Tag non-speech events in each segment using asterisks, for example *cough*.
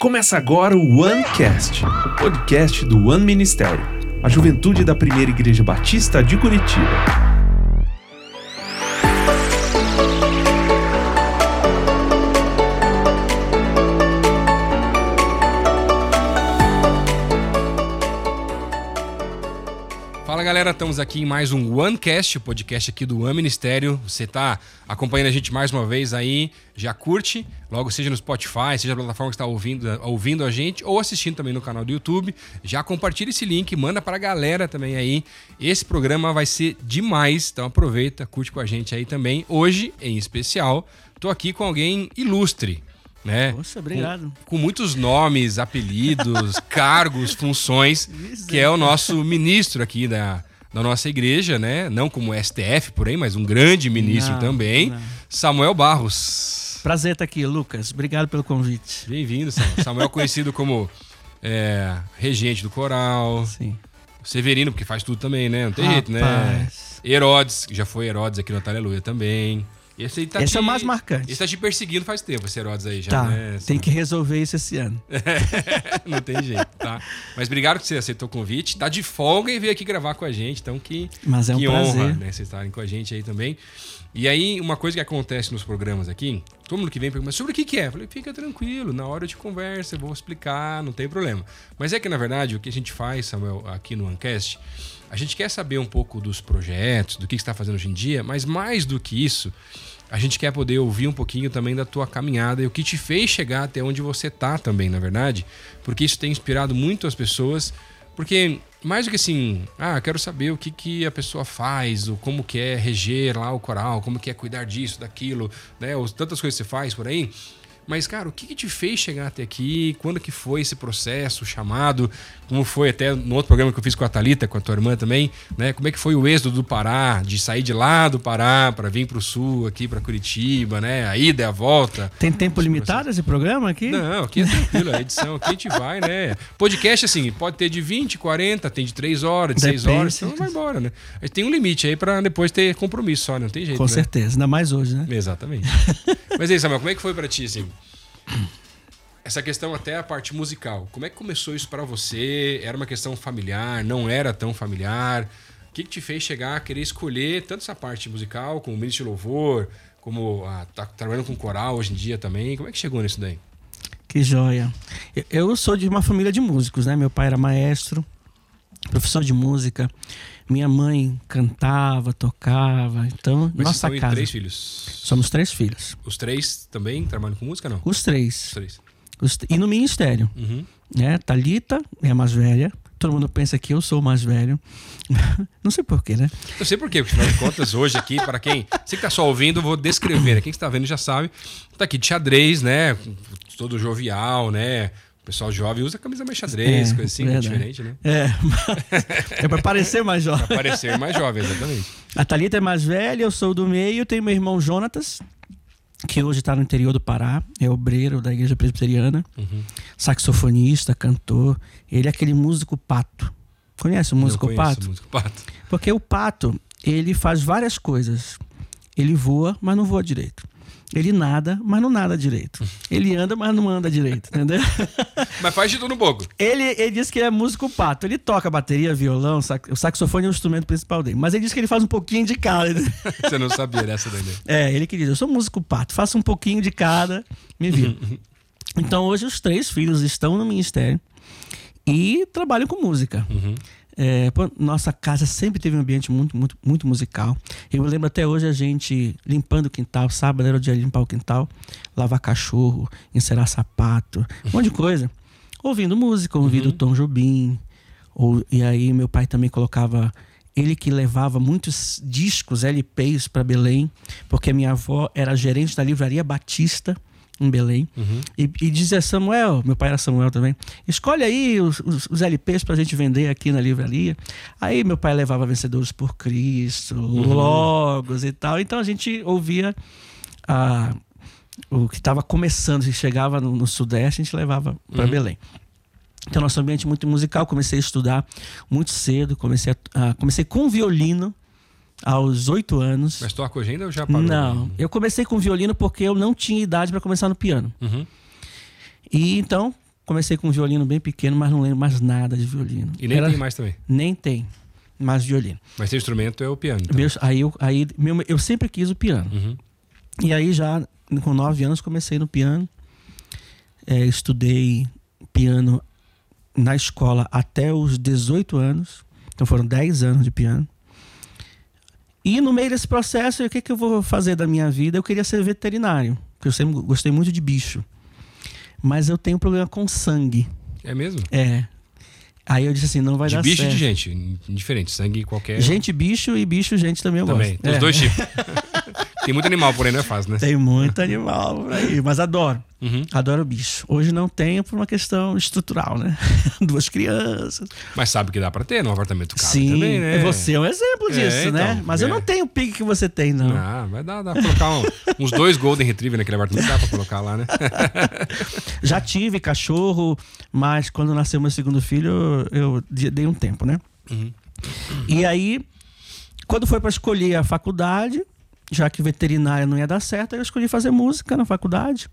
Começa agora o OneCast, podcast do One Ministério, a juventude da primeira igreja batista de Curitiba. Galera, estamos aqui em mais um OneCast, o podcast aqui do One Ministério. Você está acompanhando a gente mais uma vez aí, já curte, logo seja no Spotify, seja na plataforma que está ouvindo, ouvindo a gente, ou assistindo também no canal do YouTube. Já compartilha esse link, manda para a galera também aí. Esse programa vai ser demais, então aproveita, curte com a gente aí também. Hoje, em especial, estou aqui com alguém ilustre né? Poxa, obrigado. Com, com muitos nomes, *laughs* apelidos, cargos, funções, que é o nosso ministro aqui da, da nossa igreja, né? Não como STF, porém, mas um grande ministro não, também, não. Samuel Barros. Prazer estar aqui, Lucas. Obrigado pelo convite. Bem-vindo, Samuel. Samuel conhecido como é, regente do coral. Sim. Severino, porque faz tudo também, né? Não tem Rapaz. jeito, né? Herodes, que já foi Herodes aqui no Aleluia também. Esse, tá esse te, é o mais marcante. Esse tá te perseguindo faz tempo, esse Herodes aí já, tá, né? Tem que resolver isso esse ano. *laughs* não tem jeito, tá? Mas obrigado que você aceitou o convite. Tá de folga e veio aqui gravar com a gente, então que, Mas é um que prazer. honra, né? Vocês estarem com a gente aí também. E aí, uma coisa que acontece nos programas aqui, todo mundo que vem pergunta, sobre o que, que é? Eu falei, fica tranquilo, na hora de conversa eu vou explicar, não tem problema. Mas é que, na verdade, o que a gente faz, Samuel, aqui no Ancast, a gente quer saber um pouco dos projetos, do que, você está fazendo hoje em dia, mas mais do que isso, a gente quer poder ouvir um pouquinho também da tua caminhada e o que te fez chegar até onde você tá também, na verdade, porque isso tem inspirado muito as pessoas, porque mais do que assim, ah, quero saber o que, que a pessoa faz, o como que é reger lá o coral, como que é cuidar disso, daquilo, né, ou tantas coisas que você faz por aí. Mas, cara, o que, que, te fez chegar até aqui? Quando que foi esse processo, chamado? Como foi até no outro programa que eu fiz com a Talita, com a tua irmã também, né? Como é que foi o êxodo do Pará, de sair de lá do Pará para vir para o sul, aqui para Curitiba, né? A ida e a volta. Tem tempo limitado esse programa aqui? Não, aqui é tranquilo, a edição aqui a gente vai, né? Podcast assim, pode ter de 20, 40, tem de 3 horas, de Depende, 6 horas, então vai embora, né? A gente tem um limite aí para depois ter compromisso só, não tem jeito, Com né? certeza, ainda mais hoje, né? Exatamente. *laughs* Mas aí, Samuel, como é que foi para ti assim? Essa questão até a parte musical. Como é que começou isso para você? Era uma questão familiar? Não era tão familiar? O que, que te fez chegar a querer escolher tanto essa parte musical, como ministro de louvor, como a, tá trabalhando com coral hoje em dia também? Como é que chegou nisso daí? Que joia. Eu sou de uma família de músicos, né? Meu pai era maestro, professor de música. Minha mãe cantava, tocava. Então, Mas nossa casa. três filhos? Somos três filhos. Os três também trabalham com música, não? Os três. Os três. Os, e no ministério. Uhum. Né? Thalita é a mais velha. Todo mundo pensa que eu sou o mais velho. *laughs* Não sei porquê, né? Eu sei porquê, porque afinal de contas, hoje aqui, para quem. Você que tá só ouvindo, eu vou descrever. Né? Quem está vendo já sabe. Tá aqui de xadrez, né? Todo jovial, né? Pessoal jovem usa camisa mais xadrez, é, coisa assim, é diferente, né? É. *laughs* é para parecer mais jovem. para parecer mais jovem, exatamente. A Thalita é mais velha, eu sou do meio, tenho meu irmão Jonatas, que hoje está no interior do Pará, é obreiro da igreja presbiteriana, uhum. saxofonista, cantor. Ele é aquele músico pato. Conhece o músico Não pato? O músico pato? Porque o pato, ele faz várias coisas. Ele voa, mas não voa direito. Ele nada, mas não nada direito. Ele anda, mas não anda direito, entendeu? *laughs* Mas faz de tudo no bogo. Ele, ele diz que ele é músico pato. Ele toca bateria, violão, sax... o saxofone é o instrumento principal dele. Mas ele diz que ele faz um pouquinho de cada. *laughs* Você não sabia dessa daí, né? É, ele que diz: Eu sou músico pato, faço um pouquinho de cada, me vira. *laughs* então hoje os três filhos estão no ministério e trabalham com música. Uhum. É, pô, nossa casa sempre teve um ambiente muito, muito, muito musical. Eu lembro até hoje a gente limpando o quintal, sábado era o dia de limpar o quintal, lavar cachorro, encerar sapato, um monte de coisa. Ouvindo música, ouvindo uhum. Tom Jobim. Ou, e aí meu pai também colocava ele que levava muitos discos, LPs para Belém, porque minha avó era gerente da livraria Batista em Belém. Uhum. E, e, dizia Samuel, meu pai era Samuel também, escolhe aí os, os, os LPs pra gente vender aqui na livraria. Aí meu pai levava Vencedores por Cristo, uhum. Logos e tal. Então a gente ouvia a, o que estava começando, se chegava no, no, Sudeste, a gente levava para uhum. Belém. Então, nosso ambiente muito musical, comecei a estudar muito cedo, comecei, a, a comecei com violino, aos oito anos. Mas toca hoje ainda ou já parou? Não, eu comecei com violino porque eu não tinha idade para começar no piano. Uhum. E então, comecei com um violino bem pequeno, mas não lembro mais nada de violino. E nem Era- tem mais também. Nem tem mais violino. Mas seu instrumento é o piano. então. Meus- aí eu, aí, meu- eu sempre quis o piano. Uhum. E aí já com nove anos comecei no piano. É, estudei piano na escola até os 18 anos. Então foram 10 anos de piano. E no meio desse processo, o que, que eu vou fazer da minha vida? Eu queria ser veterinário, porque eu sempre gostei muito de bicho. Mas eu tenho problema com sangue. É mesmo? É. Aí eu disse assim, não vai De dar bicho e certo. de gente. Indiferente. Sangue qualquer. Gente, bicho e bicho, gente também eu também. gosto. Os É. dois tipos. *laughs* tem muito animal, porém não é fácil, né? Tem muito animal por aí, mas adoro. Uhum. Adoro bicho. Hoje não tenho por uma questão estrutural, né? *laughs* Duas crianças. Mas sabe que dá pra ter num apartamento caro Sim, também, né? você é um exemplo É, disso, né? então, Mas eu é. não tenho o pique que você tem, não. Ah, vai dar, dá pra colocar um- uns dois Golden Retriever naquele apartamento, dá pra colocar lá, né? *laughs* Já tive cachorro, mas quando nasceu meu segundo filho, eu de- dei um tempo, né? Uhum. E aí, quando foi para escolher a faculdade, já que veterinária não ia dar certo, eu escolhi fazer música na faculdade.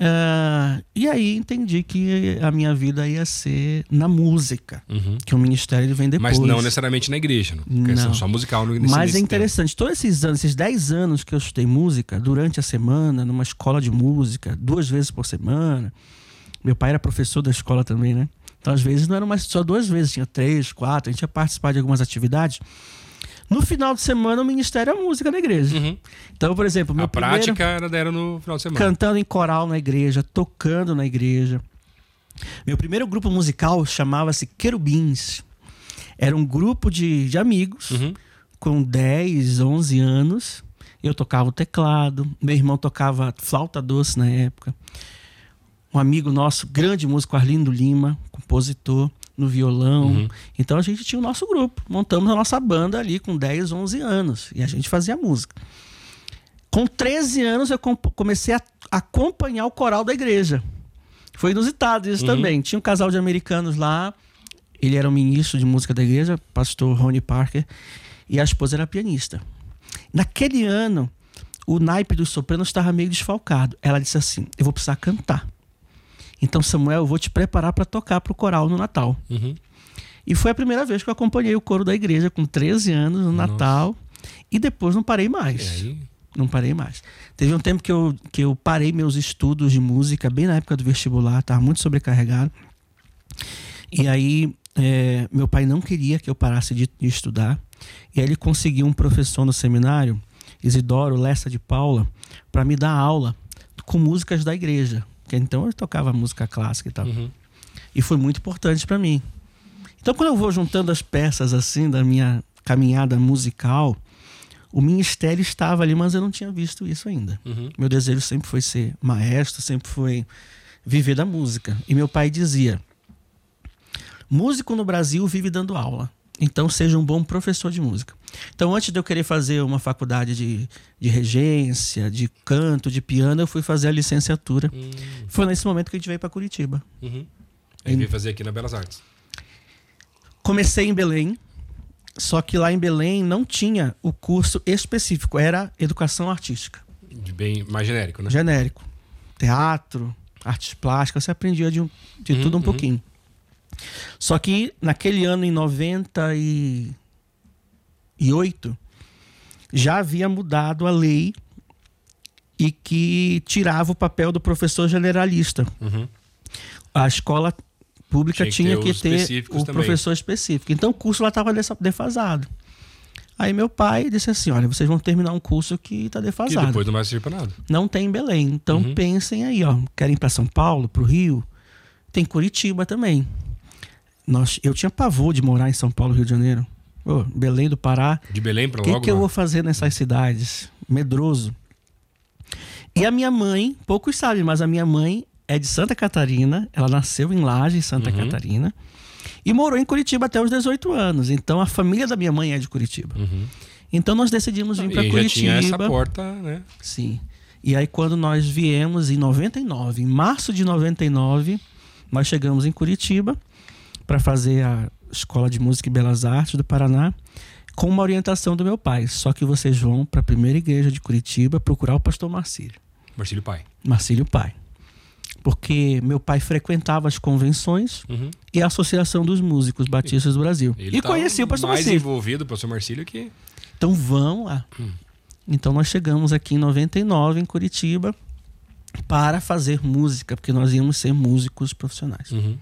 Ah, e aí entendi que a minha vida ia ser na música, Uhum. que o ministério ele vem depois. Mas não necessariamente na igreja, não. Não. só musical no nesse, Mas é interessante, todos esses anos, esses 10 anos que eu estudei música, durante a semana, numa escola de música, duas vezes por semana. Meu pai era professor da escola também, né? Então, às vezes, não eram mais só duas vezes, tinha três, quatro, a gente ia participar de algumas atividades. No final de semana, o ministério é música na igreja. Uhum. Então, por exemplo, meu A primeiro- prática era, era no final de semana. cantando em coral na igreja, tocando na igreja. Meu primeiro grupo musical chamava-se Querubins. Era um grupo de, de amigos Uhum. com 10, 11 anos. Eu tocava o teclado, meu irmão tocava flauta doce na época. Um amigo nosso, grande músico, Arlindo Lima, compositor, no violão. Uhum. Então a gente tinha o nosso grupo. Montamos a nossa banda ali com 10, 11 anos. E a gente fazia música. Com 13 anos eu comecei a acompanhar o coral da igreja. Foi inusitado isso Uhum. também. Tinha um casal de americanos lá. Ele era o ministro de música da igreja, pastor Ronnie Parker, e a esposa era pianista. Naquele ano, o naipe dos sopranos estava meio desfalcado. Ela disse assim: Eu vou precisar cantar. Então, Samuel, eu vou te preparar para tocar para o coral no Natal. Uhum. E foi a primeira vez que eu acompanhei o coro da igreja com 13 anos no Nossa. Natal. E depois não parei mais. Não parei mais. Teve um tempo que eu, que eu parei meus estudos de música, bem na época do vestibular, estava muito sobrecarregado. E aí, é, meu pai não queria que eu parasse de, de estudar. E aí, ele conseguiu um professor no seminário, Isidoro Lessa de Paula, para me dar aula com músicas da igreja. Porque então eu tocava música clássica e tal. Uhum. E foi muito importante para mim. Então, quando eu vou juntando as peças assim da minha caminhada musical, o ministério estava ali, mas eu não tinha visto isso ainda. Uhum. Meu desejo sempre foi ser maestro, sempre foi viver da música. E meu pai dizia: músico no Brasil vive dando aula. Então seja um bom professor de música. Então, antes de eu querer fazer uma faculdade de, de regência, de canto, de piano, eu fui fazer a licenciatura. Hum, Foi nesse momento que a gente veio para Curitiba. Uhum. Aí veio fazer aqui na Belas Artes. Comecei em Belém, só que lá em Belém não tinha o curso específico, era educação artística, De bem mais genérico, né? genérico. Teatro, artes plásticas, você aprendia de, um- de Uhum, tudo um uhum. pouquinho. Só que naquele ano, em 98, já havia mudado a lei e que tirava o papel do professor generalista. Uhum. A escola pública Tinha tinha que que ter ter, os específicos o também. professor específico. Então o curso lá estava defasado. Aí meu pai disse assim: olha, vocês vão terminar um curso que está Que defasado. depois não vai servir pra nada. Não tem em Belém. Então Uhum. pensem aí, ó. Querem ir para São Paulo, para o Rio? Tem Curitiba também. Nós, eu tinha pavor de morar em São Paulo, Rio de Janeiro. Ô, Belém do Pará. De Belém pra O que, logo. que eu não. vou fazer nessas cidades? Medroso. E a minha mãe, poucos sabem, mas a minha mãe é de Santa Catarina. Ela nasceu em Laje, Santa Uhum. Catarina. E morou em Curitiba até os 18 anos. Então a família da minha mãe é de Curitiba. Uhum. Então nós decidimos vir para aí já tinha Curitiba. essa porta, né? Sim. E aí quando nós viemos em 99, em março de 99, nós chegamos em Curitiba para fazer a Escola de Música e Belas Artes do Paraná com uma orientação do meu pai. Só que vocês vão para a primeira igreja de Curitiba procurar o pastor Marcílio. Marcílio Pai. Marcílio Pai. porque meu pai frequentava as convenções Uhum. e a Associação dos Músicos Batistas do Brasil. Ele e tá conhecia o pastor mais Marcílio. envolvido, o pastor Marcílio, que... Então vamos lá. Então nós chegamos aqui em 99 em Curitiba para fazer música, porque nós íamos ser músicos profissionais. Uhum.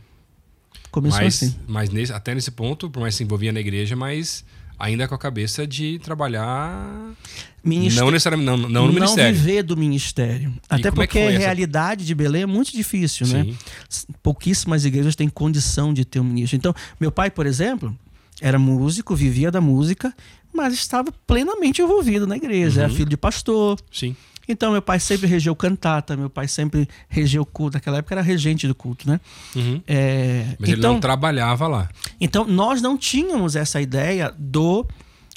Começou Mas, assim. mas nesse- até nesse ponto, por mais que se envolvia na igreja, mas ainda com a cabeça de trabalhar... Ministério- Não necessariamente, não, não no ministério. viver do ministério. Até é que porque foi a essa- realidade de Belém é muito difícil, né? Sim. Pouquíssimas igrejas têm condição de ter um ministro. Então, meu pai, por exemplo, era músico, vivia da música, mas estava plenamente envolvido na igreja. Uhum. Era filho de pastor. Sim. Então, meu pai sempre regeu cantata, meu pai sempre regeu culto. Naquela época era regente do culto, né? Uhum. É, Mas ele então, não trabalhava lá. então, nós não tínhamos essa ideia do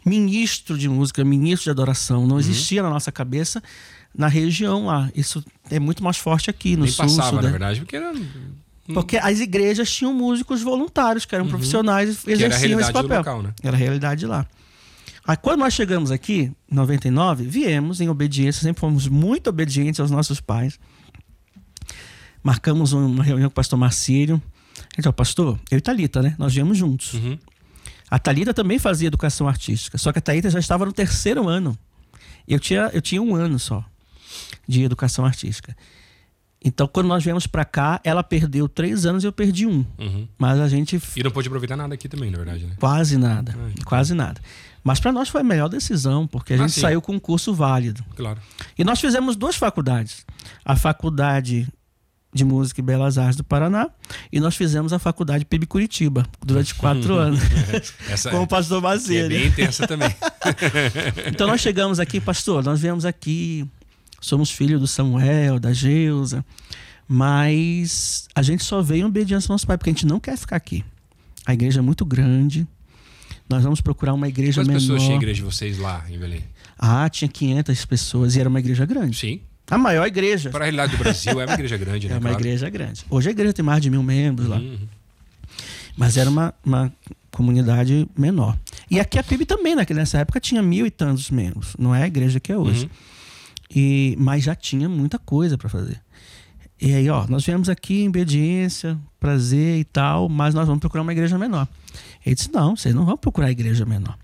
ministro de música, ministro de adoração. Uhum. Não existia na nossa cabeça na região lá. Isso é muito mais forte aqui no Nem sul, passava, na verdade, porque era... Porque as igrejas tinham músicos voluntários, que eram profissionais e Uhum. Era a exerciam esse papel. local, né? Era a realidade lá. Aí quando nós chegamos aqui, em 99, viemos em obediência, sempre fomos muito obedientes aos nossos pais. Marcamos uma reunião com o pastor Marcílio. Gente, ó, pastor, eu e Thalita, né? Nós viemos juntos. Uhum. A Thalita também fazia educação artística, só que a Thalita já estava no terceiro ano. Eu tinha, eu tinha um ano só de educação artística. Então, quando nós viemos para cá, ela perdeu três anos e eu perdi um. Uhum. Mas a gente E não pôde aproveitar nada aqui também, na verdade, né? quase nada, Ah, então. quase nada. Mas para nós foi a melhor decisão, porque a Ah, gente sim. saiu com um curso válido. Claro. E nós fizemos duas faculdades. A faculdade de Música e Belas Artes do Paraná e nós fizemos a faculdade PIB Curitiba durante quatro *laughs* anos, Essa com o é, pastor que é Macedo. bem intensa também. *laughs* Então nós chegamos aqui, pastor, nós viemos aqui, somos filhos do Samuel, da Geusa, mas a gente só veio em obediência ao nosso pai, porque a gente não quer ficar aqui. A igreja é muito grande, nós vamos procurar uma igreja Quantas menor. pessoas tinha a igreja de vocês lá em Belém? Ah, tinha 500 pessoas e era uma igreja grande. Sim. A maior igreja. Para a realidade do Brasil, é uma igreja grande, *laughs* né? É uma claro. igreja grande. Hoje a igreja tem mais de mil membros lá. Uhum. Mas era uma, uma comunidade menor. E aqui a PIB também, naquela- nessa época, tinha mil e tantos membros. Não é a igreja que é hoje. Uhum. E, mas já tinha muita coisa para fazer. E aí, ó, nós viemos aqui em obediência, prazer e tal, mas nós vamos procurar uma igreja menor. Ele disse: não, vocês não vão procurar igreja menor.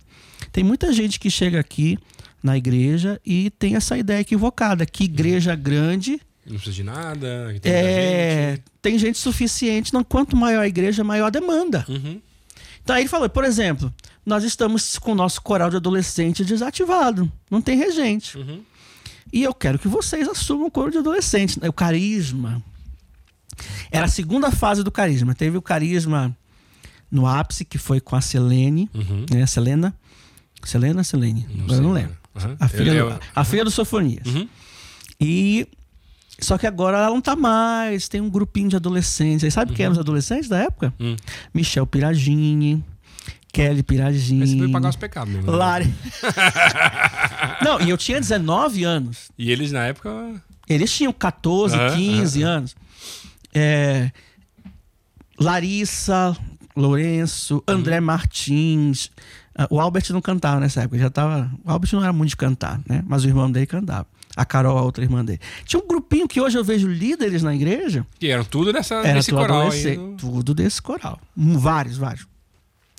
Tem muita gente que chega aqui na igreja e tem essa ideia equivocada, que igreja grande Não precisa de nada, tem é, gente. tem gente suficiente. Não, quanto maior a igreja, maior a demanda. Uhum. Então aí ele falou, por exemplo, nós estamos com o nosso coral de adolescente desativado, não tem regente. Uhum. E eu quero que vocês assumam o coro de adolescente. O carisma. Era a segunda fase do carisma. Teve o carisma no ápice, que foi com a Selene, Uhum. né? Selena. Selena, Selene? Não eu não lembro. Uhum. A filha, Eu- do, eu- a filha do Sofonias. Uhum. E. Só que agora ela não tá mais. Tem um grupinho de adolescentes. Aí sabe quem eram os adolescentes da época? Hum. Michel Piragini, Kelly Piragini. Mas você veio pagar os pecados mesmo. né? Lari. *laughs* não, e eu tinha 19 anos. E eles, na época... Eles tinham 14, Aham, 15 anos. É, Larissa, Lourenço, André Martins. Ah, O Albert não cantava nessa época, já tava. O Albert não era muito de cantar, né? Mas o irmão dele cantava. A Carol, a outra irmã dele. Tinha um grupinho que hoje eu vejo líderes na igreja. Que eram tudo dessa, Era desse tudo coral aí. no- Tudo desse coral. Vários, vários.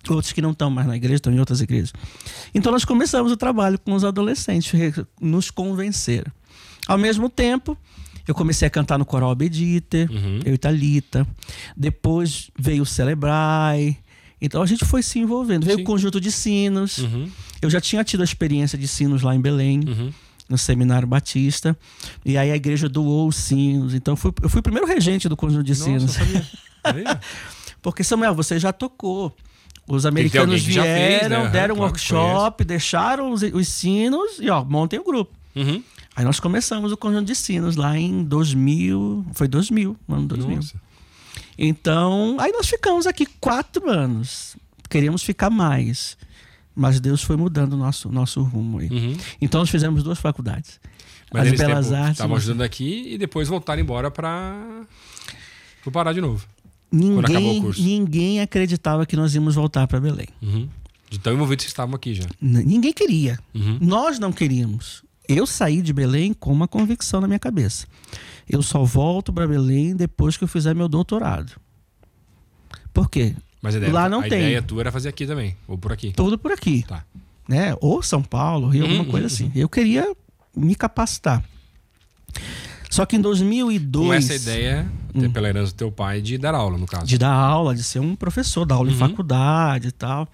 Outros que não estão mais na igreja, estão em outras igrejas. Então nós começamos o trabalho com os adolescentes, nos convenceram. Ao mesmo tempo, eu comecei a cantar no coral Abediter, Uhum. eu e Thalita. Depois veio o Celebrai. Então a gente foi se envolvendo. Veio Sim. o conjunto de sinos. Uhum. Eu já tinha tido a experiência de sinos lá em Belém Uhum. no Seminário Batista. E aí a igreja doou os sinos. Então eu fui, eu fui o primeiro regente do conjunto de Nossa, sinos. *laughs* Porque, Samuel, você já tocou. Os americanos já fez, vieram, né? deram um workshop, deixaram os, os sinos e, ó, montem o grupo. Uhum. Aí nós começamos o conjunto de sinos lá em 2000. Foi 2000, no ano 2000. Nossa. Então, aí nós ficamos aqui quatro anos. Queríamos ficar mais. Mas Deus foi mudando o nosso, nosso rumo aí. Uhum. Então nós fizemos duas faculdades. Mas As Belas Artes. estavam ajudando aqui e depois voltaram embora pro Pará de novo. Ninguém, ninguém acreditava que nós íamos voltar para Belém. Uhum. De tão envolvidos que estavam aqui já. N- Ninguém queria. Uhum. Nós não queríamos. eu saí de Belém com uma convicção na minha cabeça. Eu só volto para Belém depois que eu fizer meu doutorado. Por quê? Mas a ideia, Lá não a tem. ideia tua era fazer aqui também, ou por aqui. Tudo por aqui. Tá. né? Ou São Paulo, Rio, alguma Uhum, coisa assim. Eu queria me capacitar. Só que em 2002 Com essa ideia, pela herança do teu pai, de dar aula, no caso. Hum. de dar aula, de ser um professor, dar aula em Uhum. faculdade e tal.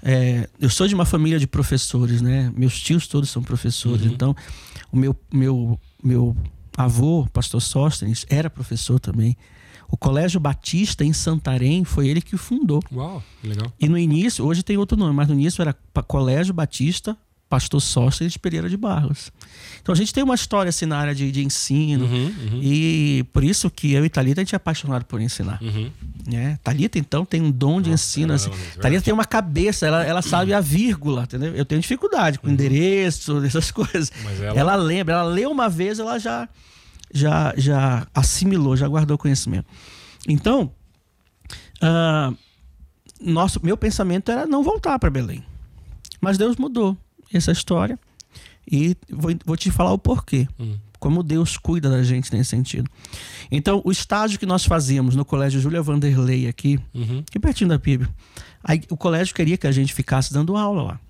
É, eu sou de uma família de professores, né? Meus tios todos são professores. Uhum. Então, o meu, meu, meu avô, pastor Sóstenes, era professor também. O Colégio Batista em Santarém foi ele que fundou. Uau, legal. E no início, hoje tem outro nome, mas no início era Colégio Batista Pastor Sóstenes Pereira de Barros. Então a gente tem uma história assim na área de, de ensino. Uhum, uhum, E por isso que eu e Thalita a gente é apaixonado por ensinar. uhum. Né? Thalita, então, tem um dom de Nossa, ensino. é Assim. é verdade. tem uma cabeça, ela, ela sabe a vírgula, entendeu? Eu tenho dificuldade com endereço, *laughs* essas coisas. Uhum. Ela- ela... lembra, ela leu uma vez, ela já, já, já assimilou, já guardou conhecimento. Então, ah, nosso, meu pensamento era não voltar para Belém. Mas Deus mudou essa história e vou, vou te falar o porquê. Hum. Como Deus cuida da gente nesse sentido. Então, o estágio que nós fazíamos no Colégio Júlia Vanderlei aqui, Uhum. aqui pertinho da PIB, aí, o colégio queria que a gente ficasse dando aula lá.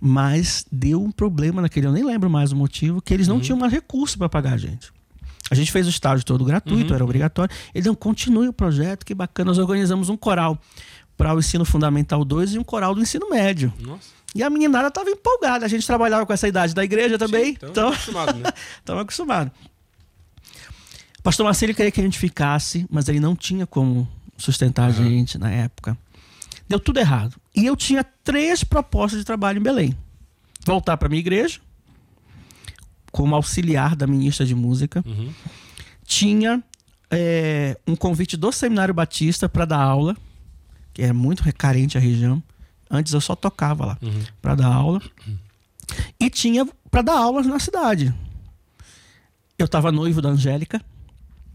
Mas deu um problema naquele, eu nem lembro mais o motivo, que eles não tinham mais recurso para pagar a gente. A gente fez o estágio todo gratuito, Uhum. era obrigatório. Eles não continue o projeto, que bacana. Nós organizamos um coral para o ensino fundamental 2 e um coral do ensino médio. Nossa. E a meninada estava empolgada. A gente trabalhava com essa idade da igreja também. Sim, então, então, acostumado, né? *laughs* Estamos acostumados. O pastor Marcelo queria que a gente ficasse, mas ele não tinha como sustentar a Aham. gente na época. Deu tudo errado. E eu tinha três propostas de trabalho em Belém: voltar para minha igreja, como auxiliar da ministra de música. Uhum. Tinha é, um convite do Seminário Batista para dar aula, que é muito recarente a região. Antes eu só tocava lá Uhum. para dar aula. E tinha para dar aulas na cidade. Eu estava noivo da Angélica,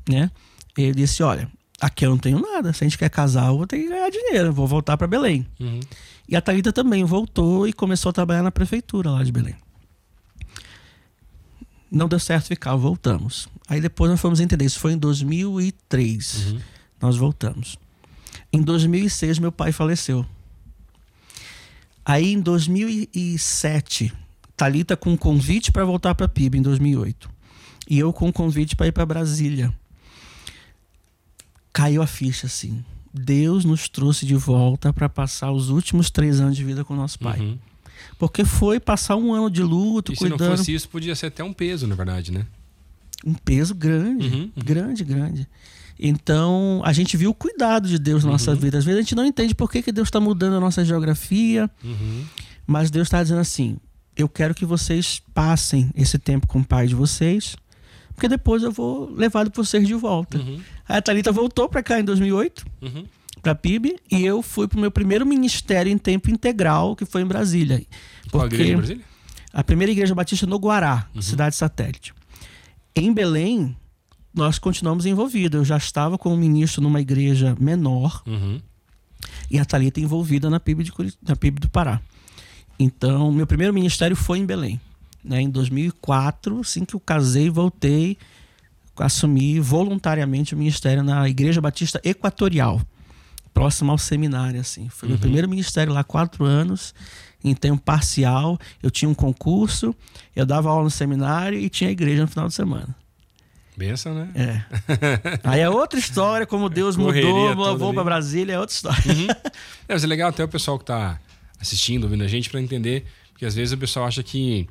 né? Ele disse: Olha, aqui eu não tenho nada. Se a gente quer casar, eu vou ter que ganhar dinheiro. eu Vou voltar para Belém. Uhum. E a Thalita também voltou e começou a trabalhar na prefeitura lá de Belém. Não deu certo ficar, voltamos. Aí depois nós fomos entender. Isso foi em 2003. Uhum. Nós voltamos. Em 2006, meu pai faleceu. Aí em 2007, Talita com um convite para voltar para PIB em 2008. E eu com um convite para ir para Brasília. Caiu a ficha assim. Deus nos trouxe de volta para passar os últimos três anos de vida com nosso pai. Uhum. Porque foi passar um ano de luto, E se não cuidando. fosse isso, podia ser até um peso, na verdade, né? Um peso grande, Uhum, uhum. grande, grande. Então, a gente viu o cuidado de Deus na nossa Uhum. vida. Às vezes a gente não entende por que, que Deus está mudando a nossa geografia, Uhum. mas Deus está dizendo assim: eu quero que vocês passem esse tempo com o pai de vocês, porque depois eu vou levá-lo para vocês de volta. Uhum. A Thalita voltou para cá em 2008, Uhum. para PIB, e eu fui para o meu primeiro ministério em tempo integral, que foi em Brasília. Qual a igreja Porque Brasília? a primeira igreja batista no Guará, Uhum. cidade satélite. Em Belém, nós continuamos envolvidos. Eu já estava como ministro numa igreja menor Uhum. e a Thalita envolvida na PIB, de, na PIB do Pará. Então, meu primeiro ministério foi em Belém. Né? Em 2004, assim que eu casei, voltei, assumi voluntariamente o ministério na Igreja Batista Equatorial, próximo ao seminário. Assim. Foi meu Uhum. primeiro ministério lá, quatro anos, em tempo parcial. Eu tinha um concurso, eu dava aula no seminário e tinha igreja no final de semana. Benção, né? É. *laughs* Aí é outra história, como Deus Correria mudou, vou para Brasília, é outra história. Uhum. É, mas é legal até o pessoal que tá assistindo, ouvindo a gente, para entender, porque às vezes o pessoal acha que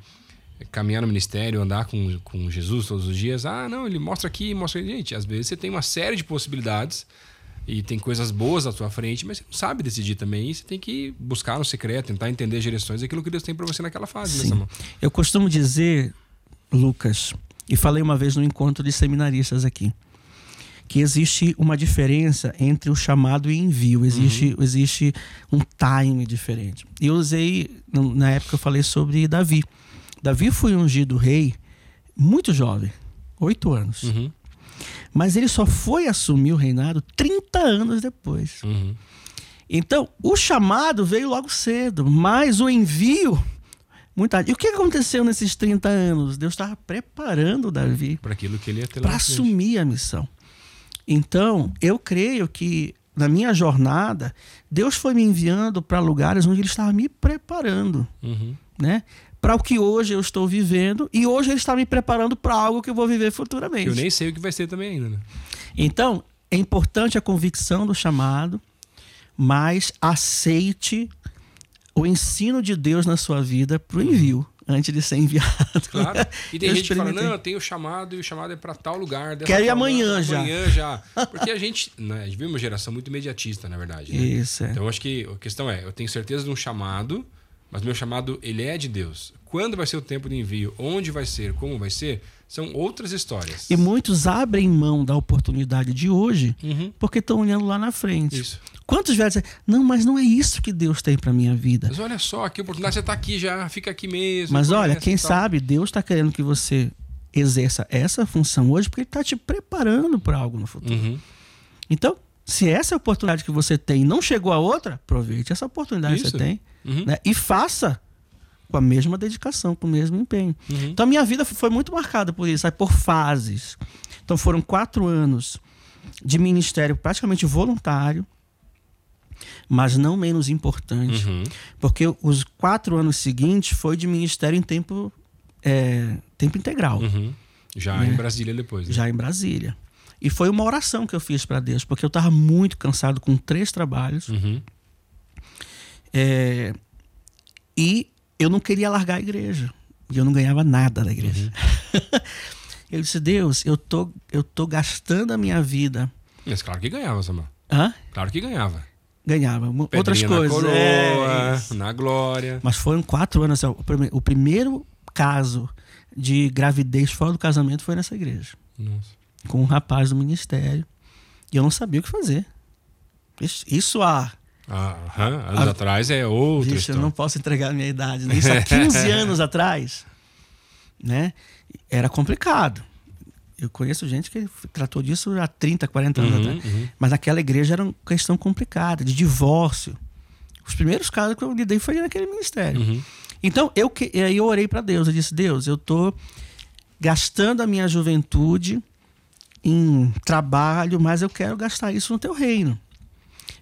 caminhar no ministério, andar com, com Jesus todos os dias, ah, não, ele mostra aqui, mostra ali. Gente, às vezes você tem uma série de possibilidades e tem coisas boas à sua frente, mas você não sabe decidir também. E você tem que buscar no secreto, tentar entender as direções daquilo que Deus tem para você naquela fase, né, Sim. Eu costumo dizer, Lucas, e falei uma vez no encontro de seminaristas aqui, que existe uma diferença entre o chamado e envio. Existe, existe um time diferente. E eu usei, na época eu falei sobre Davi. Davi foi ungido rei muito jovem, oito anos. Uhum, Mas ele só foi assumir o reinado 30 anos depois. uhum. Então, o chamado veio logo cedo, mas o envio Muita... E o que aconteceu nesses 30 anos? Deus estava preparando Davi Para aquilo que ele ia ter lá para assumir a missão. Então, eu creio que na minha jornada, Deus foi me enviando para lugares onde Ele estava me preparando, Uhum. né? Para o que hoje eu estou vivendo e hoje Ele está me preparando para algo que eu vou viver futuramente. Eu nem sei o que vai ser também ainda, né? Então, é importante a convicção do chamado, mas aceite o ensino de Deus na sua vida para o envio, antes de ser enviado. Claro. E tem Eu gente que fala, não, eu tenho o chamado e o chamado é pra tal lugar. Quero ir amanhã já. Amanhã já. *laughs* Porque a gente, né, a gente vive uma geração muito imediatista, na verdade. Né? Isso, é. Então acho que a questão é, eu tenho certeza de um chamado, mas meu chamado ele é de Deus. Quando vai ser o tempo de envio, onde vai ser, como vai ser, são outras histórias. E muitos abrem mão da oportunidade de hoje Uhum. porque estão olhando lá na frente. Isso. Quantos velhos dizem, não, mas não é isso que Deus tem para minha vida. Mas olha só, que oportunidade, você tá aqui já, fica aqui mesmo. Mas olha, quem sabe Deus está querendo que você exerça essa função hoje porque Ele está te preparando para algo no futuro. Uhum. Então, se essa é oportunidade que você tem não chegou a outra, aproveite essa oportunidade que Isso. você tem Uhum. né? e faça com a mesma dedicação, com o mesmo empenho. Uhum. Então, a minha vida foi muito marcada por isso, sabe? por fases. Então, foram quatro anos de ministério praticamente voluntário, mas não menos importante, Uhum. porque os quatro anos seguintes foi de ministério em tempo, é, tempo integral, Uhum. Já Né? em Brasília depois. Né? já em Brasília. E foi uma oração que eu fiz para Deus, porque eu estava muito cansado com três trabalhos Uhum. é, e eu não queria largar a igreja. E eu não ganhava nada da igreja. *laughs* eu disse, Deus, eu tô, eu tô gastando a minha vida. Mas claro que ganhava, Samuel. Hã? Claro que ganhava. Ganhava. Mo- Outras Pedrinha coisas. Na coroa, É, na glória. Mas foram quatro anos. assim, o primeiro caso de gravidez fora do casamento foi nessa igreja. Nossa. Com um rapaz do ministério. E eu não sabia o que fazer. Isso, isso há. Ah, aham, anos Ah, atrás é Vixe, eu não posso entregar a minha idade. Isso há *laughs* 15 anos atrás. Né? Era complicado. Eu conheço gente que tratou disso há 30, 40 anos Uhum, atrás. uhum. Mas naquela igreja era uma questão complicada, de divórcio. Os primeiros casos que eu lidei foi naquele ministério. Uhum. Então, eu, que- aí eu orei para Deus. Eu disse: Deus, eu tô gastando a minha juventude em trabalho, mas eu quero gastar isso no teu reino.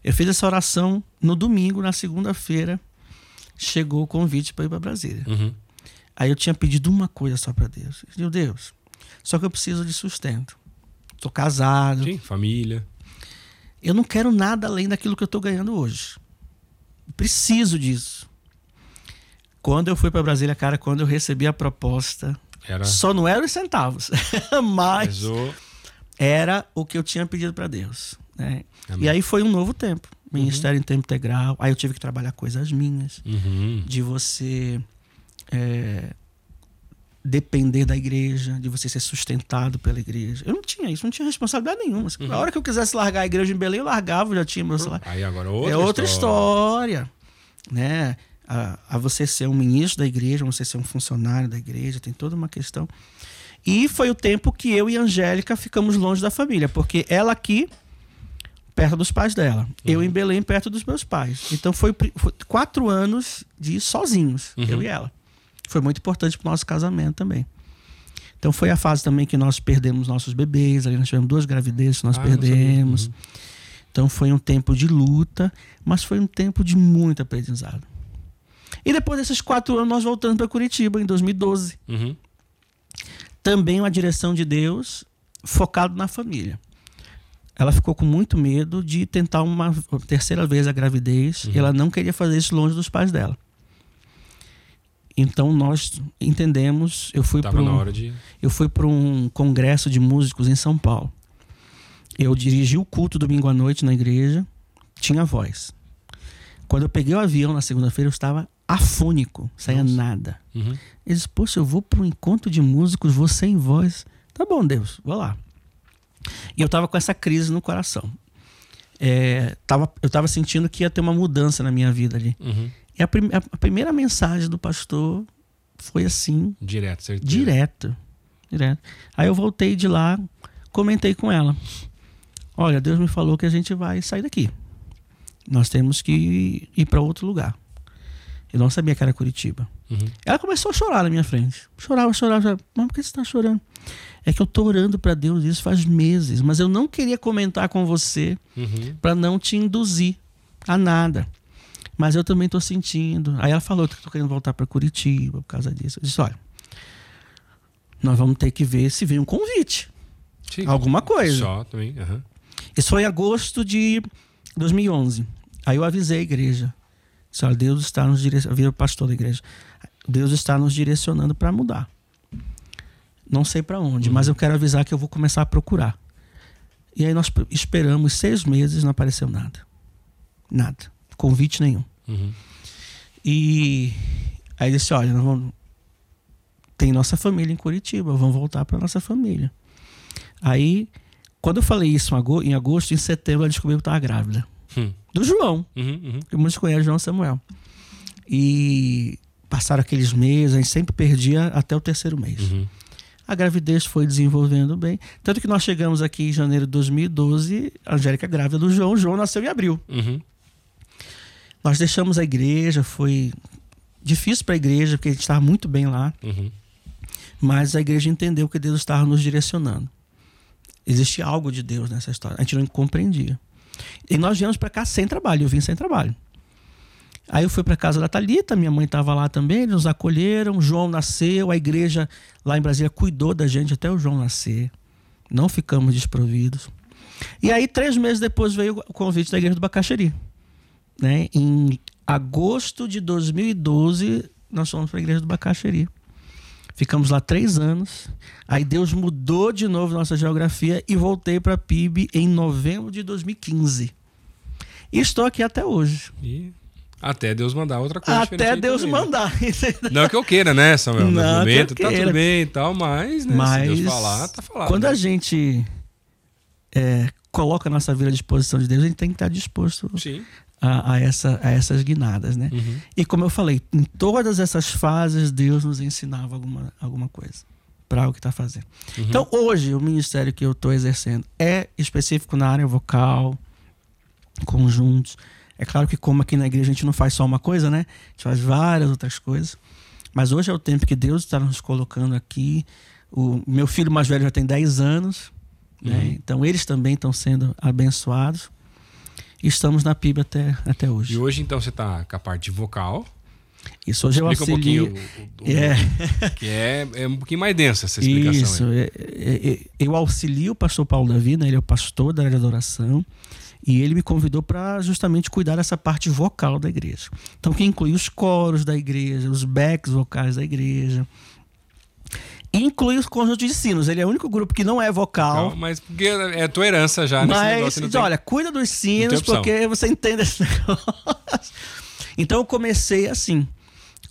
Eu fiz essa oração no domingo, na segunda-feira, chegou o convite para ir para Brasília. Uhum. Aí eu tinha pedido uma coisa só para Deus. Meu Deus, só que eu preciso de sustento. Tô casado, Sim, família. eu não quero nada além daquilo que eu estou ganhando hoje. Preciso disso. Quando eu fui para Brasília, cara, quando eu recebi a proposta, Era. só não eram os centavos, *laughs* mas Pesou. era o que eu tinha pedido para Deus. Né? E aí foi um novo tempo. Ministério em tempo integral. Aí eu tive que trabalhar coisas minhas, Uhum. de você é, depender da igreja, de você ser sustentado pela igreja. Eu não tinha isso, não tinha responsabilidade nenhuma. Uhum. A hora que eu quisesse largar a igreja em Belém, eu largava, eu já tinha meu salário. Aí agora outra é outra história, né? A, a você ser um ministro da igreja, você ser um funcionário da igreja, tem toda uma questão. E foi o tempo que eu e a Angélica ficamos longe da família, porque ela aqui, perto dos pais dela, eu em Belém, perto dos meus pais. Então foi, foi quatro anos de sozinhos, Uhum. eu e ela. Foi muito importante para o nosso casamento também. Então foi a fase também que nós perdemos nossos bebês, ali nós tivemos duas gravidezes nós Ah, perdemos. Uhum. Então foi um tempo de luta, mas foi um tempo de muito aprendizado. E depois desses quatro anos, nós voltamos para Curitiba, em 2012. Uhum. Também uma direção de Deus focado na família. Ela ficou com muito medo de tentar uma terceira vez a gravidez Uhum. e ela não queria fazer isso longe dos pais dela. Então nós entendemos, eu fui para um, de. eu fui para um congresso de músicos em São Paulo. Eu dirigi o culto domingo à noite na igreja, tinha voz. Quando eu peguei o avião na segunda-feira, eu estava afônico, saía Nossa. nada. Uhum. Eles, poxa, eu vou para um encontro de músicos, vou sem voz. Tá bom, Deus, vou lá. E eu tava com essa crise no coração. É, tava, eu tava sentindo que ia ter uma mudança na minha vida ali. Uhum. E a, prim- a primeira mensagem do pastor foi assim, Direto, certeza. Direto. Direto. Aí eu voltei de lá, comentei com ela. Olha, Deus me falou que a gente vai sair daqui. Nós temos que ir para outro lugar. Eu não sabia que era Curitiba. Uhum. Ela começou a chorar na minha frente. Chorava, chorava, chorava. Mas por que você está chorando? É que eu tô orando para Deus isso faz meses, mas eu não queria comentar com você Uhum. para não te induzir a nada. Mas eu também tô sentindo. Aí ela falou que eu tô querendo voltar para Curitiba por causa disso. Eu disse, olha, nós vamos ter que ver se vem um convite. Sim. Alguma coisa. Só também. aham. Isso foi em agosto de 2011. Aí eu avisei a igreja. Disse, olha, Deus está nos direcionando. Vira o pastor da igreja. Deus está nos direcionando para mudar. Não sei para onde, mas eu quero avisar que eu vou começar a procurar. E aí nós esperamos seis meses, não apareceu nada. Nada. Convite nenhum. Uhum. E aí disse, olha, nós vamos... tem nossa família em Curitiba, vamos voltar para nossa família. Aí, quando eu falei isso em agosto, em setembro ela descobriu que estava grávida. Hum. Do João, Uhum. Uhum. que muitos conhecem João Samuel. E passaram aqueles meses, a gente sempre perdia até o terceiro mês. Uhum. A gravidez foi desenvolvendo bem. Tanto que nós chegamos aqui em janeiro de 2012, a Angélica grávida do João, o João nasceu em abril. Uhum. Nós deixamos a igreja, foi difícil para a igreja, porque a gente estava muito bem lá, Uhum. mas a igreja entendeu que Deus estava nos direcionando. Existe algo de Deus nessa história. A gente não compreendia. E nós viemos para cá sem trabalho, eu vim sem trabalho. Aí eu fui para casa da Talita, minha mãe estava lá também, eles nos acolheram, João nasceu, a igreja lá em Brasília cuidou da gente até o João nascer. Não ficamos desprovidos. E aí, três meses depois, veio o convite da igreja do Bacaxeri. Né? Em agosto de 2012, nós fomos para a igreja do Bacaxeri. Ficamos lá três anos. Aí Deus mudou de novo nossa geografia e voltei para PIB em novembro de 2015. E estou aqui até hoje. E até Deus mandar outra coisa. Até Deus também, né? mandar. *laughs* Não que eu queira, né, Samuel? No Não que momento tá queira. tudo bem e tal, mas, né, Mas se Deus falar, tá falado. quando né? a gente é, coloca a nossa vida à disposição de Deus, a gente tem que estar disposto Sim. a, a essa, a essas guinadas, né? Uhum. E como eu falei, em todas essas fases, Deus nos ensinava alguma, alguma coisa para o que está fazendo. Uhum. Então, hoje, o ministério que eu estou exercendo é específico na área vocal, conjuntos. É claro que, como aqui na igreja a gente não faz só uma coisa, né? A gente faz várias outras coisas. Mas hoje é o tempo que Deus está nos colocando aqui. O meu filho mais velho já tem 10 anos, né? Uhum. Então, eles também estão sendo abençoados. E estamos na PIB até, até hoje. E hoje, então, você tá com a parte vocal. Isso, hoje eu Explica um auxilio. pouquinho. o- o- É. *laughs* Que é, é um pouquinho mais densa essa explicação. Isso, é- é- é- eu auxilio o pastor Paulo Davi, né? ele é o pastor da área de adoração, e ele me convidou para justamente cuidar dessa parte vocal da igreja. Então, que inclui os coros da igreja, os backs vocais da igreja, inclui os conjuntos de sinos. Ele é o único grupo que não é vocal. Não, mas porque é tua herança já nesse Mas, negócio. não tem- olha, cuida dos sinos, porque você entende esse *laughs* negócio. Então eu comecei assim,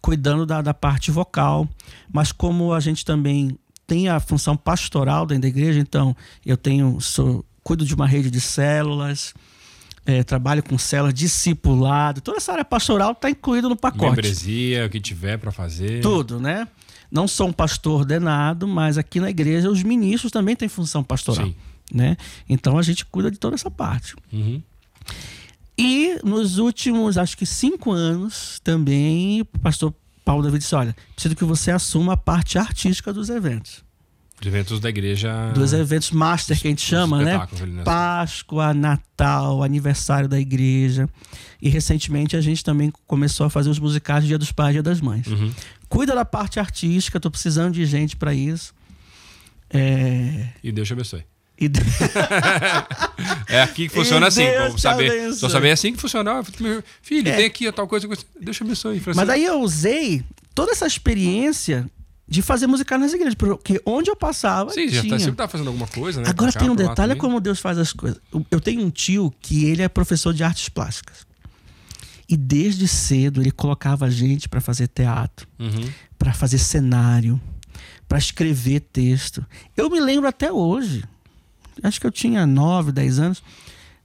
cuidando da, da parte vocal, mas como a gente também tem a função pastoral dentro da igreja, então eu tenho, sou, cuido de uma rede de células, eh, trabalho com células, discipulado, toda essa área pastoral está incluída no pacote. Membresia, o que tiver pra fazer. Tudo, né? Não sou um pastor ordenado, mas aqui na igreja os ministros também têm função pastoral. Sim. Né? Então a gente cuida de toda essa parte. Uhum. E nos últimos, acho que cinco anos, também o pastor Paulo David disse: olha, preciso que você assuma a parte artística dos eventos. Os eventos da igreja. Dos eventos master que a gente chama, né? Páscoa, Natal, aniversário da igreja. E recentemente a gente também começou a fazer os musicais Dia dos Pais e Dia das Mães. Uhum. Cuida da parte artística, tô precisando de gente para isso. É, E Deus te abençoe. e de- *laughs* É aqui que funciona assim. Te saber. Só saber assim que funciona. Ah, Filho, É. tem aqui a tal coisa. Deus te abençoe. Francisco. Mas daí eu usei toda essa experiência de fazer musical nas igrejas, porque onde eu passava Sim, já tinha. tá, sempre tá fazendo alguma coisa, né? Agora cá, tem um detalhe, é como Deus faz as coisas. Eu- tenho um tio que ele é professor de artes plásticas. E desde cedo ele colocava a gente para fazer teatro, Uhum. para fazer cenário, para escrever texto. Eu me lembro até hoje. Acho que eu tinha 9, 10 anos.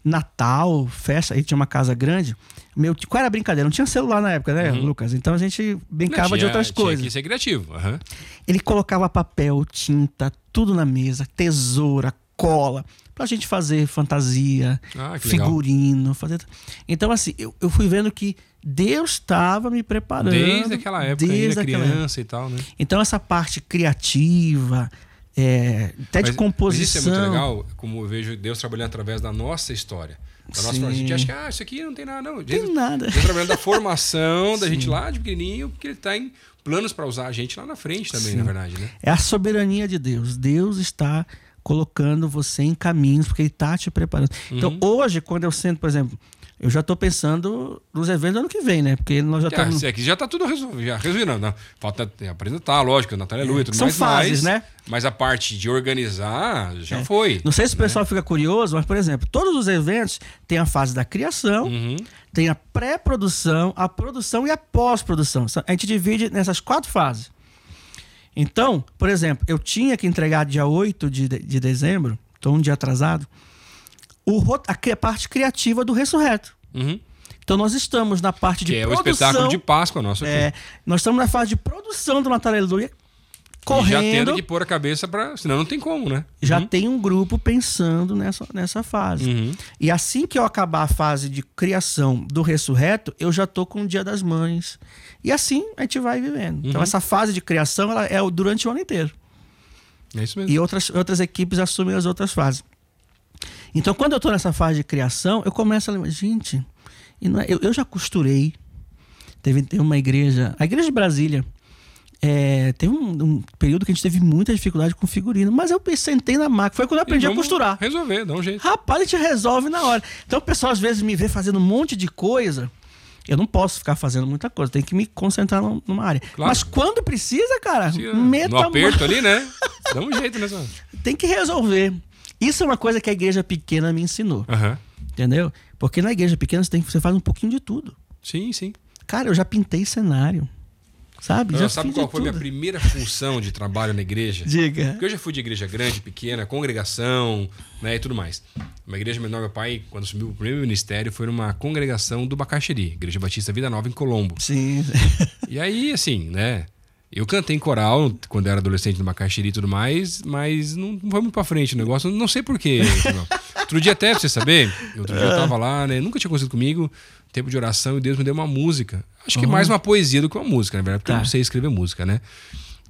Natal, festa, aí tinha uma casa grande. Meu, qual era a brincadeira? Não tinha celular na época, né, Lucas? Então a gente brincava Não, de tinha- outras tinha coisas. que ser criativo. aham. Ele colocava papel, tinta, tudo na mesa, tesoura, cola, pra gente fazer fantasia, Ah, figurino, fazer. Então, assim, eu, eu fui vendo que Deus estava me preparando. Desde aquela época, desde aquela criança e tal, né? Então, essa parte criativa, é, até de Mas- composição. Mas isso é muito legal, como eu vejo Deus trabalhando através da nossa história. Da nossa forma. A gente acha que ah, isso aqui não tem nada, não. Tem nada. Trabalhando da formação da *laughs* gente lá de pequenininho, porque ele tem planos para usar a gente lá na frente também, Sim. na verdade, né? É a soberania de Deus. Deus está colocando você em caminhos, porque Ele está te preparando. Então, Uhum. hoje, quando eu sento, por exemplo, eu já estou pensando nos eventos do ano que vem, né? Porque nós já estamos. aqui já tá tudo resolvido. Já resolvido, não. Falta é, apresentar, lógico, Natália Lu e tudo São mais. fases, mas, né? Mas a parte de organizar já foi. Não sei se o pessoal fica curioso, mas, por exemplo, todos os eventos têm a fase da criação, Uhum. tem a pré-produção, a produção e a pós-produção. A gente divide nessas quatro fases. Então, por exemplo, eu tinha que entregar dia 8 de, de dezembro, estou um dia atrasado, o, ro- a, parte criativa do Ressurreto. Uhum. Então nós estamos na parte de Que é o produção. espetáculo de Páscoa nosso aqui. é, nós estamos na fase de produção do Natal Aleluia, E já correndo. tendo que pôr a cabeça para, senão não tem como, né? Já Uhum. tem um grupo pensando nessa, nessa fase. Uhum. E assim que eu acabar a fase de criação do ressurreto, eu já tô com o Dia das Mães. E assim a gente vai vivendo. Então Uhum. essa fase de criação ela é durante o ano inteiro. É isso mesmo. E outras, outras equipes assumem as outras fases. Então quando eu tô nessa fase de criação, eu começo a lembrar, gente, é- eu, eu já costurei. Teve, teve uma igreja, a igreja de Brasília. é, teve um, um período que a gente teve muita dificuldade com figurino, mas eu sentei na máquina. Foi quando eu aprendi a costurar. Resolver, dá um jeito. Rapaz, a gente resolve na hora. Então o pessoal às vezes me vê fazendo um monte de coisa. Eu não posso ficar fazendo muita coisa, tenho que me concentrar num- numa área. Claro. Mas quando precisa, cara, Se, meta no aperto ali, né? *laughs* Dá um jeito nessa. tem que resolver. Isso é uma coisa que a igreja pequena me ensinou, Aham. entendeu? Porque na igreja pequena você, tem, você faz um pouquinho de tudo. Sim, sim. Cara, eu já pintei cenário, sabe? Não, já sabe qual foi a minha primeira função de trabalho na igreja? *laughs* Diga. Porque eu já fui de igreja grande, pequena, congregação, né, e tudo mais. Uma igreja menor, meu pai, quando assumiu o primeiro ministério, foi numa congregação do Bacaxeri, Igreja Batista Vida Nova em Colombo. Sim. E aí, assim, né, eu cantei em coral quando eu era adolescente no Bacaxeri e tudo mais, mas não, não foi muito pra frente o negócio, não sei porquê. *laughs* Outro dia até, pra você saber, outro dia eu tava lá, né, nunca tinha acontecido comigo, tempo de oração, e Deus me deu uma música. Acho que Uhum. mais uma poesia do que uma música, na verdade, porque eu Tá. não sei escrever música, né?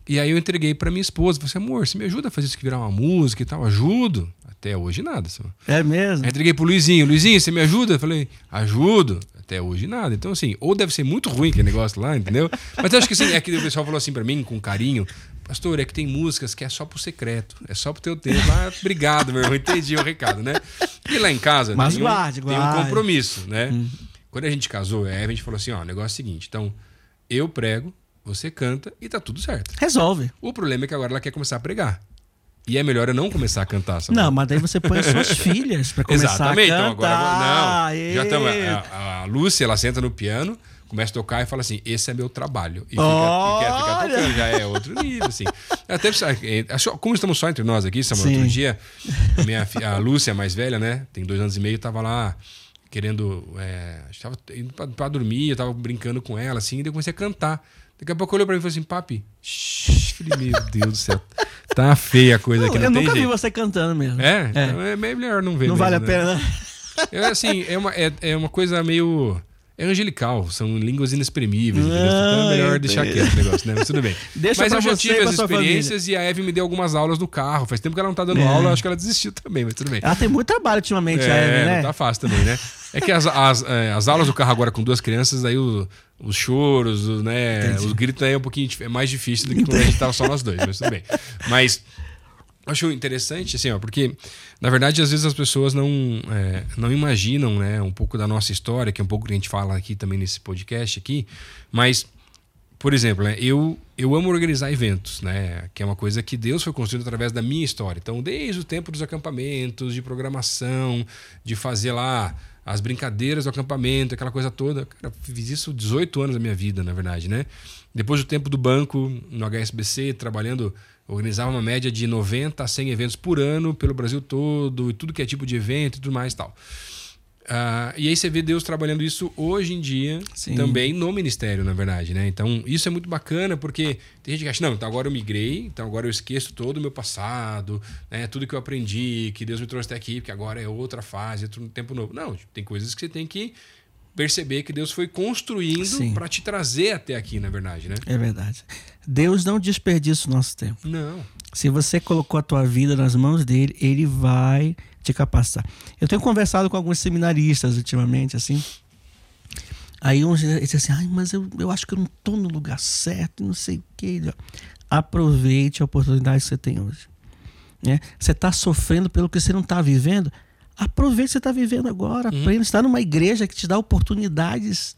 E aí eu entreguei pra minha esposa. Falei assim, amor, você me ajuda a fazer isso que virar uma música e tal? Ajudo. Até hoje nada. É mesmo? Aí entreguei pro Luizinho. Luizinho, você me ajuda? Eu falei, ajudo. Até hoje nada. Então, assim, ou deve ser muito ruim aquele negócio lá, entendeu? Mas eu acho que assim, é que o pessoal falou assim pra mim, com carinho, pastor, é que tem músicas que é só pro secreto. É só pro teu tempo. Ah, obrigado, meu irmão. Entendi o recado, né? E lá em casa Mas tem, um, guarde, tem um guarde. compromisso, né? Quando a gente casou, aí a gente falou assim, ó, o negócio é o seguinte, então, eu prego, você canta e tá tudo certo. Resolve. O problema é que agora ela quer começar a pregar. E é melhor eu não começar a cantar, sabe? Não, mas daí você põe as suas filhas pra começar Exatamente. a Então cantar. agora não. Já estamos. A, a Lúcia, ela senta no piano, começa a tocar e fala assim: esse é meu trabalho. E fica, ficar Olha! tocando, já é outro nível, assim. Até só- como estamos só entre nós aqui, Samuel, Sim. outro dia, a, minha, a Lúcia, mais velha, né? Tem dois anos e meio, tava lá querendo. É, estava indo pra, pra dormir, eu tava brincando com ela, assim, e daí eu comecei a cantar. Daqui a pouco olhou pra mim e falou assim: papi, shh, falei, meu Deus do céu. Tá feia a coisa aqui, eu não tem nunca vi jeito. você cantando mesmo. É, É. então é melhor não ver Não mesmo, vale a né? pena, né? É assim, é uma, é, é uma coisa meio. É angelical, são línguas inexprimíveis. entendeu? Então é Ah, melhor deixar quieto o negócio, né? Mas tudo bem. *laughs* Deixa mas eu já tive as experiências e a Eve me deu algumas aulas no carro. Faz tempo que ela não tá dando É. aula, acho que ela desistiu *laughs* também, mas tudo bem. Ela tem muito trabalho ultimamente, a É, Eve, né? não tá fácil também, né? É que as, as, é, as aulas do carro agora com duas crianças, aí o- os choros, o, né, Entendi. os gritos aí é um pouquinho é mais difícil do que quando a gente tava só nós dois, mas tudo bem. Mas acho interessante, assim, ó, porque na verdade às vezes as pessoas não, é, não imaginam, né, um pouco da nossa história, que é um pouco que a gente fala aqui também nesse podcast aqui, mas por exemplo, né, eu, eu amo organizar eventos, né? Que é uma coisa que Deus foi construindo através da minha história. Então, desde o tempo dos acampamentos, de programação, de fazer lá as brincadeiras do acampamento, aquela coisa toda. Cara, fiz isso 18 anos da minha vida, na verdade, né? Depois do tempo do banco, no HSBC, trabalhando, organizava uma média de 90 a 100 eventos por ano pelo Brasil todo, e tudo que é tipo de evento e tudo mais e tal. Ah, e aí você vê Deus trabalhando isso hoje em dia Sim. também no ministério, na verdade, né? Então, isso é muito bacana porque tem gente que acha, não, então agora eu migrei, então agora eu esqueço todo o meu passado, né? Tudo que eu aprendi, que Deus me trouxe até aqui, porque agora é outra fase, é outro tempo novo. Não, tem coisas que você tem que perceber que Deus foi construindo para te trazer até aqui, na verdade, né? É verdade. Deus não desperdiça o nosso tempo. Não. Se você colocou a tua vida nas mãos dele, ele vai te capacitar. Eu tenho conversado com alguns seminaristas ultimamente, assim. Aí uns dizem assim, ai, mas eu, eu acho que eu não estou no lugar certo, não sei o quê. Aproveite a oportunidade que você tem hoje. Né? Você está sofrendo pelo que você não está vivendo? Aproveite o que você está vivendo agora. Uhum. Aprenda. Você está numa igreja que te dá oportunidades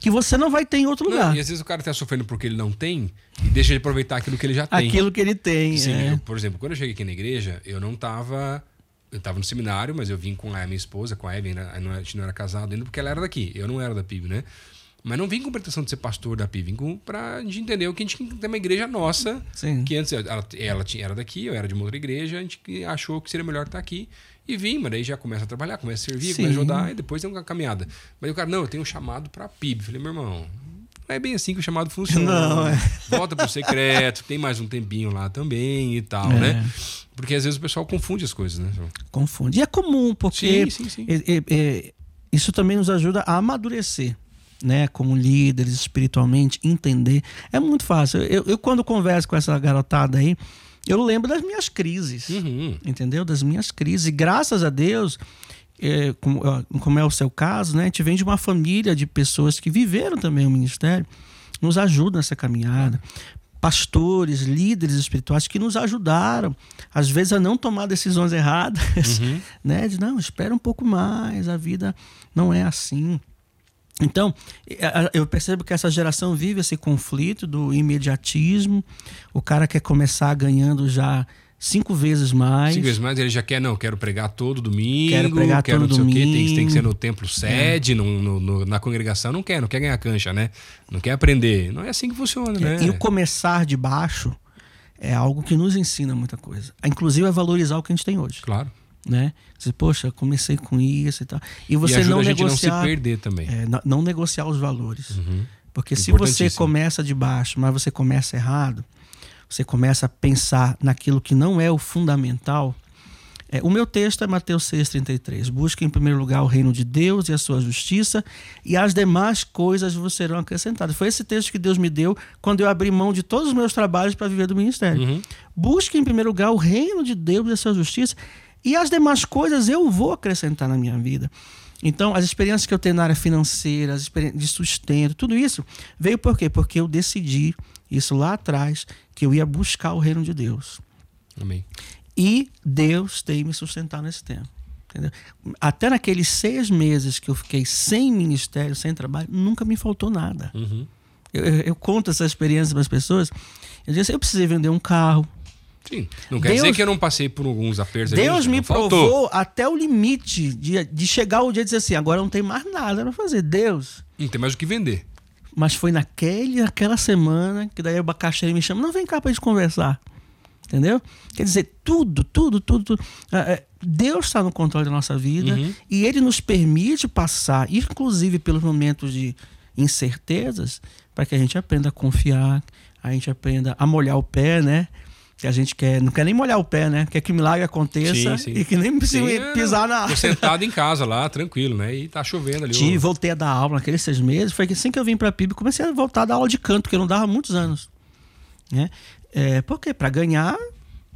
que você não vai ter em outro Não, lugar. e às vezes o cara tá sofrendo porque ele não tem e deixa de aproveitar aquilo que ele já tem. Aquilo que ele tem. Sim, é. eu, por exemplo, quando eu cheguei aqui na igreja, eu não tava. Eu tava no seminário, mas eu vim com a minha esposa, com a Evelyn, né? a gente não era casado ainda, porque ela era daqui. Eu não era da PIB, né? Mas não vim com pretensão de ser pastor da PIB, vim com, pra gente entender o que a gente tem uma igreja nossa, Sim. que antes ela, ela tinha, era daqui, eu era de uma outra igreja, a gente achou que seria melhor estar aqui. E vim, mas daí já começa a trabalhar, começa a servir, Sim. começa a ajudar, e depois tem uma caminhada. Mas o cara, não, eu tenho um chamado pra PIB. Falei, meu irmão, não é bem assim que o chamado funciona. Não, é. Volta pro secreto, tem mais um tempinho lá também e tal, É. né? Porque às vezes o pessoal confunde as coisas, né? Confunde. E é comum, porque Sim, sim, sim. é- é- é- isso também nos ajuda a amadurecer, né? Como líderes, espiritualmente, entender. É muito fácil. Eu, eu, quando converso com essa garotada aí, eu lembro das minhas crises, Uhum. entendeu? Das minhas crises. E graças a Deus, é, como, como é o seu caso, né? A gente vem de uma família de pessoas que viveram também o ministério, nos ajudam nessa caminhada. Pastores, líderes espirituais que nos ajudaram, às vezes, a não tomar decisões erradas, Uhum. *laughs* né? De não, espera um pouco mais, a vida não é assim. Então, eu percebo que essa geração vive esse conflito do imediatismo. O cara quer começar ganhando já cinco vezes mais. Cinco vezes mais, ele já quer, não, quero pregar todo domingo, Quero pregar quero todo não sei o quê, tem, que- tem que domingo. É. ser no templo sede, no, no- no- na congregação, não quer, não quer ganhar cancha, né? Não quer aprender. Não é assim que funciona, né? E o começar de baixo é algo que nos ensina muita coisa. Inclusive a valorizar o que a gente tem hoje. Claro. Né? Você, poxa, comecei com isso e tal. E e você ajuda não negociar. não se perder também. é, não- não negociar os valores. Uhum. Porque se você começa de baixo, mas você começa errado, você começa a pensar naquilo que não é o fundamental. É, o meu texto é Mateus 6,33. Busque em primeiro lugar o reino de Deus e a sua justiça, e as demais coisas vos serão acrescentadas. Foi esse texto que Deus me deu quando eu abri mão de todos os meus trabalhos para viver do ministério. Uhum. Busque em primeiro lugar o reino de Deus e a sua justiça, e as demais coisas eu vou acrescentar na minha vida. Então, as experiências que eu tenho na área financeira, as experiências de sustento, tudo isso veio por quê? Porque eu decidi isso lá atrás, que eu ia buscar o reino de Deus. Amém. E Deus tem me sustentado nesse tempo. Entendeu? Até naqueles seis meses que eu fiquei sem ministério, sem trabalho, nunca me faltou nada. Uhum. Eu, eu- eu conto essa experiência para as pessoas. Eu disse, eu precisei vender um carro, Sim. Não quer Deus- dizer que eu não passei por alguns apertos ali, Deus não me faltou. provou até o limite de, de chegar o dia de dizer assim: agora não tem mais nada para fazer. Deus. Não tem mais o que vender. Mas foi naquele, naquela semana que daí o abacaxi me chama: não, vem cá pra gente conversar. Entendeu? Quer dizer, tudo, tudo, tudo, tudo. É, é, Deus está no controle da nossa vida Uhum. e Ele nos permite passar, inclusive pelos momentos de incertezas, para que a gente aprenda a confiar, a gente aprenda a molhar o pé, né? Que a gente quer, não quer nem molhar o pé, né? Quer que o milagre aconteça Sim, sim. e que nem precisa é, pisar na água. sentado em casa lá, tranquilo, né? E tá chovendo ali. Tive, voltei a dar aula naqueles seis meses. Foi que assim que eu vim pra PIB, comecei a voltar a dar aula de canto, porque eu não dava muitos anos. Né? É, por quê? Pra ganhar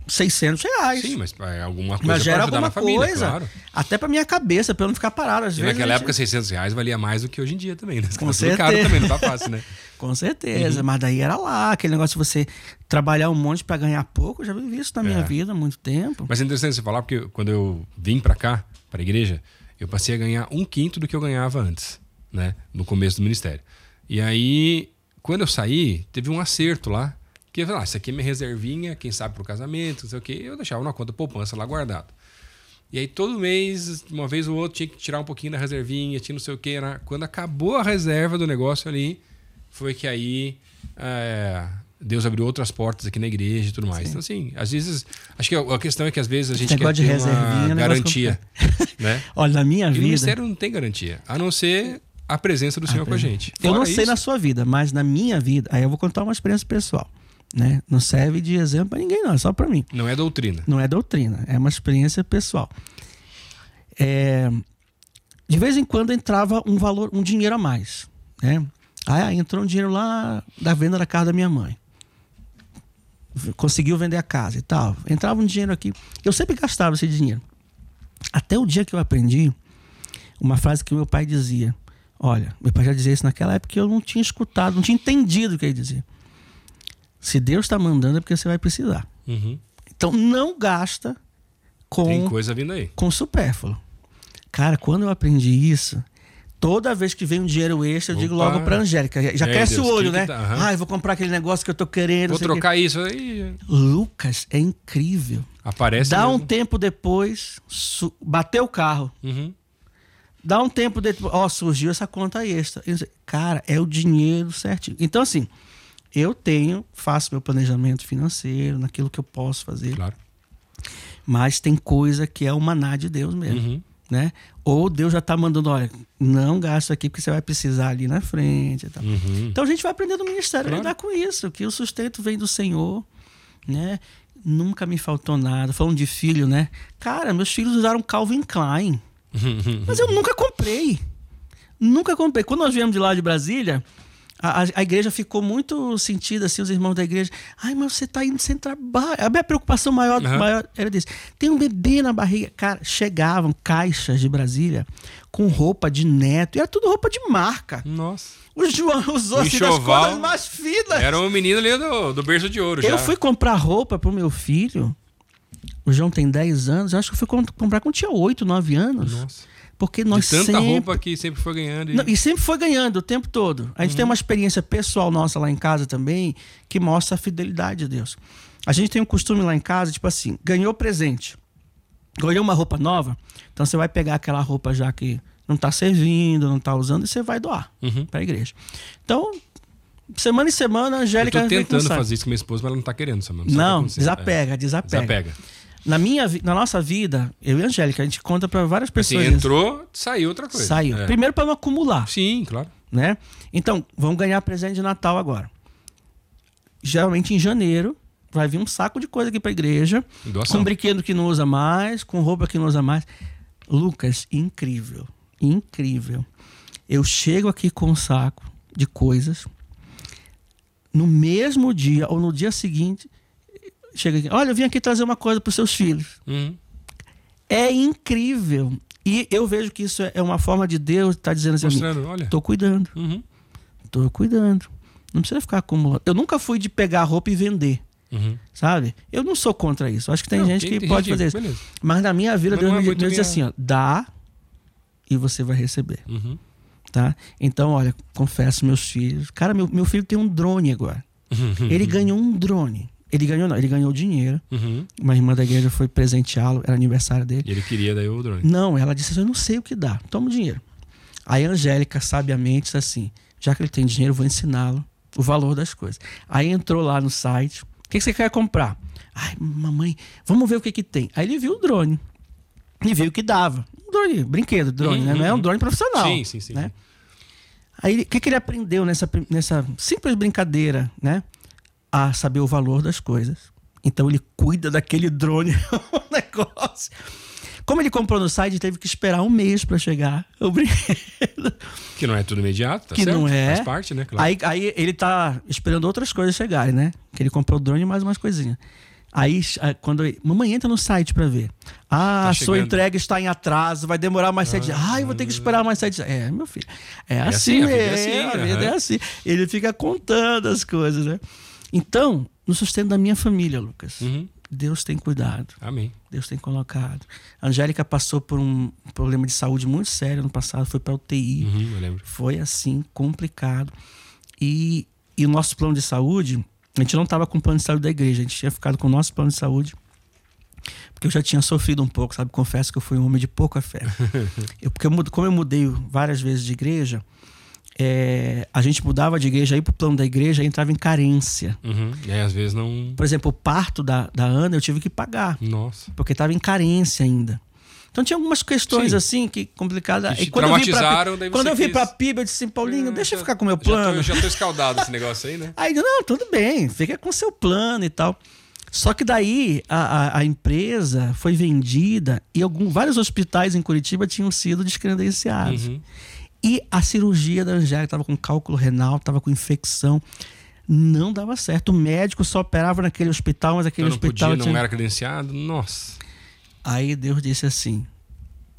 600 reais. Sim, mas é alguma coisa Mas pra gera ajudar alguma na família, coisa. claro. Até pra minha cabeça, pra eu não ficar parado. Às E vezes, naquela a época, gente- 600 reais valia mais do que hoje em dia também, né? Com certeza. caro também, não tá fácil, né? *laughs* Com certeza, mas daí era lá, aquele negócio de você trabalhar um monte pra ganhar pouco. Eu já vivi isso na minha É. vida há muito tempo. Mas é interessante você falar, porque quando eu vim pra cá, pra igreja, eu passei a ganhar um quinto do que eu ganhava antes, né? No começo do ministério. E aí, quando eu saí, teve um acerto lá, que eu falei, ah, isso aqui é minha reservinha, quem sabe pro casamento, não sei o quê. Eu deixava na conta poupança lá guardado. E aí todo mês, uma vez ou outra, tinha que tirar um pouquinho da reservinha, tinha não sei o quê. Era... Quando acabou a reserva do negócio ali, foi que aí é, Deus abriu outras portas aqui na igreja e tudo mais. Então, assim, às vezes. Acho que a a questão é que às vezes a gente quer de ter é uma um negócio garantia. né? *laughs* Olha, na minha E o vida. ministério não tem garantia, a não ser a presença do Senhor com a gente. Eu não Fora sei isso, na sua vida, mas na minha vida, aí eu vou contar uma experiência pessoal. Né? Não serve de exemplo pra ninguém, não, é só pra mim. Não é doutrina. Não é doutrina, é uma experiência pessoal. É, de vez em quando entrava um valor, um dinheiro a mais, né? Aí entrou um dinheiro lá da venda da casa da minha mãe. Conseguiu vender a casa e tal. Entrava um dinheiro aqui. Eu sempre gastava esse dinheiro. Até o dia que eu aprendi uma frase que meu pai dizia. Olha, meu pai já dizia isso naquela época que eu não tinha escutado, não tinha entendido o que ele dizia. Se Deus está mandando é porque você vai precisar. Uhum. Então não gasta com, Tem coisa vindo aí. com supérfluo. Cara, quando eu aprendi isso, toda vez que vem um dinheiro extra, eu digo Opa. logo pra Angélica. Já cresce Deus, o olho, que que né? tá? Aham. Ah, eu vou comprar aquele negócio que eu tô querendo. Vou trocar isso aí. Lucas, é incrível. Aparece. Dá um mesmo. tempo depois, su- bateu o carro. Uhum. Dá um tempo depois, ó, surgiu essa conta extra. Cara, é o dinheiro certinho. Então, assim, eu tenho, faço meu planejamento financeiro, naquilo que eu posso fazer, Claro. mas tem coisa que é o maná de Deus mesmo, Uhum. Né? Ou Deus já tá mandando, olha, não gasta aqui porque você vai precisar ali na frente e tal. Uhum. Então a gente vai aprender no ministério a Claro. lidar com isso, que o sustento vem do Senhor, né? Nunca me faltou nada. Falando de filho, né? Cara, meus filhos usaram Calvin Klein. *laughs* Mas eu nunca comprei. Nunca comprei. Quando nós viemos de lá de Brasília, a, a- a igreja ficou muito sentida, assim, os irmãos da igreja. Ai, mas você tá indo sem trabalho. A minha preocupação maior, Aham. maior era disso. Tem um bebê na barriga. Cara, chegavam caixas de Brasília com roupa de neto. E era tudo roupa de marca. Nossa. O João usou assim, das enxoval. coisas mais finas. Era um menino ali do, do berço de ouro já. Eu fui comprar roupa pro meu filho. O João tem 10 anos. Eu acho que eu fui com- comprar quando tinha 8, 9 anos. Nossa. Porque nós de tanta sempre... roupa que sempre foi ganhando. E... Não, e sempre foi ganhando o tempo todo. A gente Uhum. tem uma experiência pessoal nossa lá em casa também que mostra a fidelidade de Deus. A gente tem um costume lá em casa, tipo assim, ganhou presente. Ganhou uma roupa nova, então você vai pegar aquela roupa já que não tá servindo, não tá usando, e você vai doar Uhum. pra igreja. Então, semana em semana, a Eu Angélica tô vem com tentando fazer isso com minha esposa, mas ela não tá querendo, Samuel. sei o que Não, aconteceu. desapega, É. desapega. Desapega. Na, minha, na nossa vida, eu e a Angélica, a gente conta pra várias Assim, pessoas. isso. entrou, saiu outra coisa. Saiu. É. Primeiro pra não acumular. Sim, claro. né? Então, vamos ganhar presente de Natal agora. Geralmente em janeiro vai vir um saco de coisa aqui pra igreja, com brinquedo que não usa mais, com roupa que não usa mais. Lucas, incrível, incrível. Eu chego aqui com um saco de coisas. No mesmo dia ou no dia seguinte, chega aqui, olha, eu vim aqui trazer uma coisa para seus filhos. Uhum. É incrível. E eu vejo que isso é uma forma de Deus estar dizendo assim, Mostrando, olha. tô cuidando. Uhum. Tô cuidando. Não precisa ficar acumulando. Eu nunca fui de pegar roupa e vender, Uhum. sabe? Eu não sou contra isso. Acho que tem Não, gente tem- que tem pode gente- fazer isso. beleza. Mas na minha vida, Mas Deus é me, diz minha- assim, ó, dá e você vai receber, Uhum. tá? Então, olha, confesso meus filhos. Cara, meu, meu filho tem um drone agora. *laughs* Ele ganhou um drone. Ele ganhou, não, ele ganhou dinheiro. Uhum. Uma irmã da igreja foi presenteá-lo, era aniversário dele. E ele queria daí o drone. Não, ela disse assim: Eu não sei o que dá, toma o dinheiro. Aí a Angélica, sabiamente, disse assim: Já que ele tem dinheiro, eu vou ensiná-lo o valor das coisas. Aí entrou lá no site: O que, que você quer comprar? Ai, mamãe, vamos ver o que, que tem. Aí ele viu o drone. E viu o que dava. Um drone, brinquedo, drone, Uhum, né? Não é um drone profissional. Sim, sim, sim. né? Aí o que, que ele aprendeu nessa, nessa simples brincadeira, né? A saber o valor das coisas. Então ele cuida daquele drone, *laughs* o negócio. Como ele comprou no site, teve que esperar um mês para chegar o brinquedo. Que não é tudo imediato, tá Que certo? não é. Faz parte, né? Claro. Aí, aí ele tá esperando outras coisas chegarem, né? Que ele comprou o drone e mais umas coisinhas. Aí, ah, quando mamãe entra no site para ver. Ah, Tá a sua entrega está em atraso, vai demorar mais sete dias. Ai, vou ter que esperar mais sete dias. É, meu filho. É, assim, assim, a vida é mesmo. assim, a vida é assim. Ele fica contando as coisas, né? Então, no sustento da minha família, Lucas, Uhum. Deus tem cuidado. Amém. Deus tem colocado. A Angélica passou por um problema de saúde muito sério no passado, foi para UTI. Uhum, eu lembro. Foi assim, complicado. E, e o nosso plano de saúde, a gente não estava com o plano de saúde da igreja, a gente tinha ficado com o nosso plano de saúde. Porque eu já tinha sofrido um pouco, sabe? Confesso que eu fui um homem de pouca fé. *laughs* eu, porque eu, como eu mudei várias vezes de igreja, é, a gente mudava de igreja aí pro plano da igreja e entrava em carência. Uhum. E aí, às vezes não. Por exemplo, o parto da, da Ana eu tive que pagar, Nossa. porque estava em carência ainda. Então tinha algumas questões Sim. assim que complicadas. Que E quando eu vim pra, traumatizaram, quando eu vim quis- pra PIB, eu disse assim, Paulinho, É, deixa eu ficar com o meu já tô- plano. Já tô, escaldado esse negócio aí, né? *laughs* Aí, não, tudo bem, fica com seu plano e tal. Só que daí a, a, a empresa foi vendida e algum, vários hospitais em Curitiba tinham sido descredenciados. Uhum. E a cirurgia da Angélica estava com cálculo renal, estava com infecção. Não dava certo. O médico só operava naquele hospital, mas aquele Eu não hospital. podia, tinha- não era credenciado. Nossa. Aí Deus disse assim: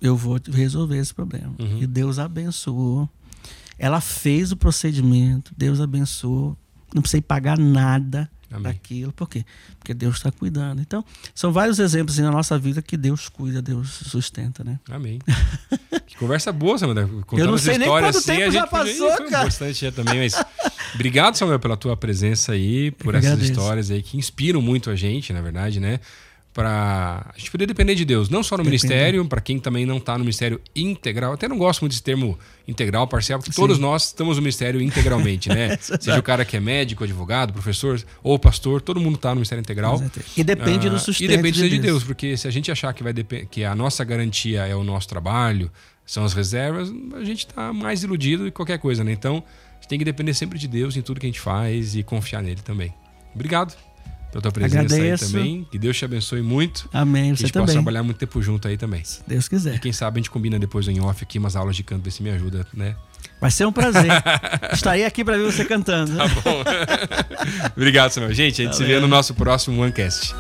Eu vou resolver esse problema. Uhum. E Deus abençoou. Ela fez o procedimento, Deus abençoou. Não precisei pagar nada Amém. daquilo. Por quê? Porque Deus está cuidando. Então, são vários exemplos assim, na nossa vida que Deus cuida, Deus sustenta, né? Amém. que conversa boa, Samuel. Contando não as sei nem histórias quanto assim, tempo já passou, foi cara. bastante já também, mas obrigado, Samuel, pela tua presença aí, por Eu essas agradeço. histórias aí que inspiram muito a gente, na verdade, né? Pra a gente poder depender de Deus, não só no Depender. ministério, para quem também não tá no ministério integral. Até não gosto muito desse termo integral, parcial, porque todos nós estamos no ministério integralmente, né? *laughs* Seja o cara que é médico, advogado, professor ou pastor, todo mundo tá no ministério integral. E depende do Ah, sustento E depende de de Deus. Deus, porque se a gente achar que, vai que a nossa garantia é o nosso trabalho, são as reservas, a gente está mais iludido que qualquer coisa, né? Então, a gente tem que depender sempre de Deus em tudo que a gente faz e confiar nele também. Obrigado pela tua presença Agradeço. aí também. Que Deus te abençoe muito. Amém. Que a Você gente possa também. trabalhar muito tempo junto aí também. Se Deus quiser. Quem sabe a gente combina depois em off aqui umas aulas de canto, ver se me ajuda, né? Vai ser um prazer. *laughs* Estarei aqui para ver você cantando. Tá bom. *laughs* Obrigado, Samuel. Gente, a gente se vê no nosso próximo OneCast.